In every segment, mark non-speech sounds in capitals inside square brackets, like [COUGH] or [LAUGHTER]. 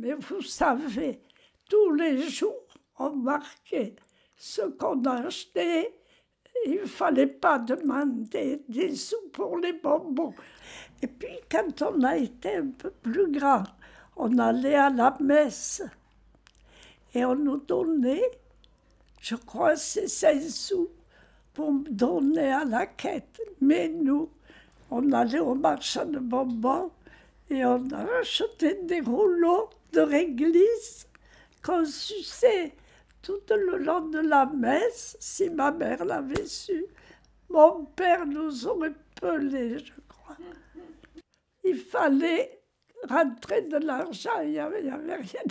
Mais vous savez, tous les jours, on marquait ce qu'on a acheté. Il ne fallait pas demander des sous pour les bonbons. Et puis, quand on a été un peu plus grand, on allait à la messe et on nous donnait, je crois, c'est 16 sous pour donner à la quête. Mais nous, on allait au marché de bonbons et on a acheté des rouleaux de réglisse qu'on suçait tout le long de la messe, si ma mère l'avait su. Mon père nous aurait pelés, je crois. Il fallait rentrer de l'argent, il n'y avait, rien.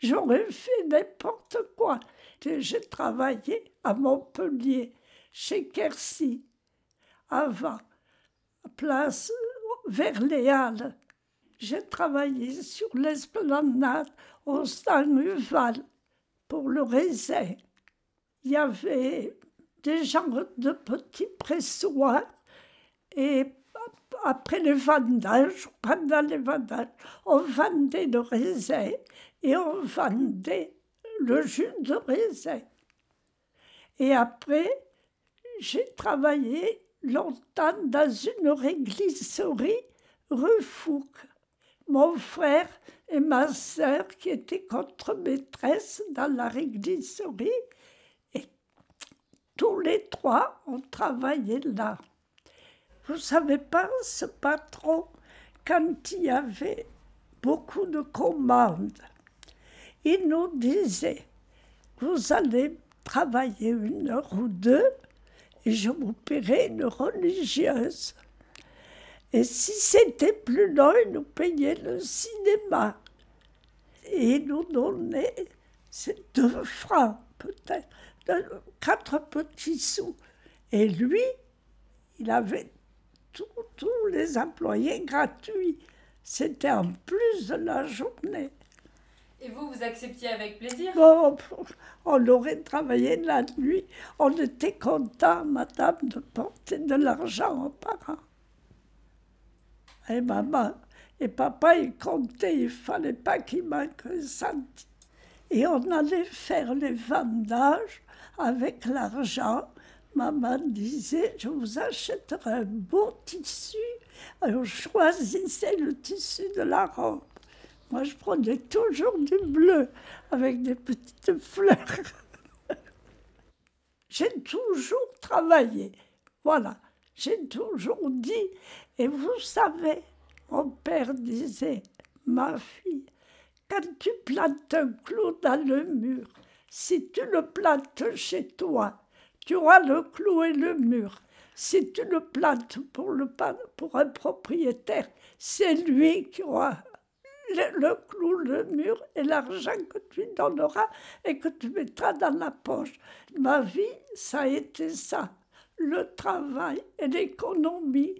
J'aurais fait n'importe quoi. J'ai travaillé à Montpellier, chez Quercy, avant, place vers. J'ai travaillé sur l'esplanade au Saint-Uval pour le raisin. Il y avait des gens de petits pressoirs et après les vendages, pendant les vendages, on vendait le raisin et on vendait le jus de raisin. Et après, j'ai travaillé longtemps dans une réglisserie rue Fouque. Mon frère et ma sœur, qui étaient contre-maîtresses dans la réglisserie, et tous les trois ont travaillé là. Vous savez pas, ce patron, quand il y avait beaucoup de commandes, il nous disait, vous allez travailler une heure ou deux et je vous paierai une religieuse. Et si c'était plus long, il nous payait le cinéma. Et il nous donnait deux francs, peut-être, quatre petits sous. Et lui, il avait tous les employés gratuits. C'était en plus de la journée. Et vous, vous acceptiez avec plaisir? Bon, on aurait travaillé la nuit. On était content, madame, de porter de l'argent aux parents. Et maman et papa, ils comptaient, il fallait pas qu'il manque un centime. Et on allait faire les vendages avec l'argent maman disait, je vous achèterai un beau tissu. Alors, choisissait le tissu de la robe. Moi, je prenais toujours du bleu avec des petites fleurs. [LAUGHS] j'ai toujours travaillé. Voilà, j'ai toujours dit. Et vous savez, mon père disait, ma fille, quand tu plantes un clou dans le mur, si tu le plantes chez toi, tu auras le clou et le mur. Si tu le plantes pour, le, pour un propriétaire, c'est lui qui aura le, clou, le mur et l'argent que tu donneras et que tu mettras dans la poche. Ma vie, ça a été ça. Le travail et l'économie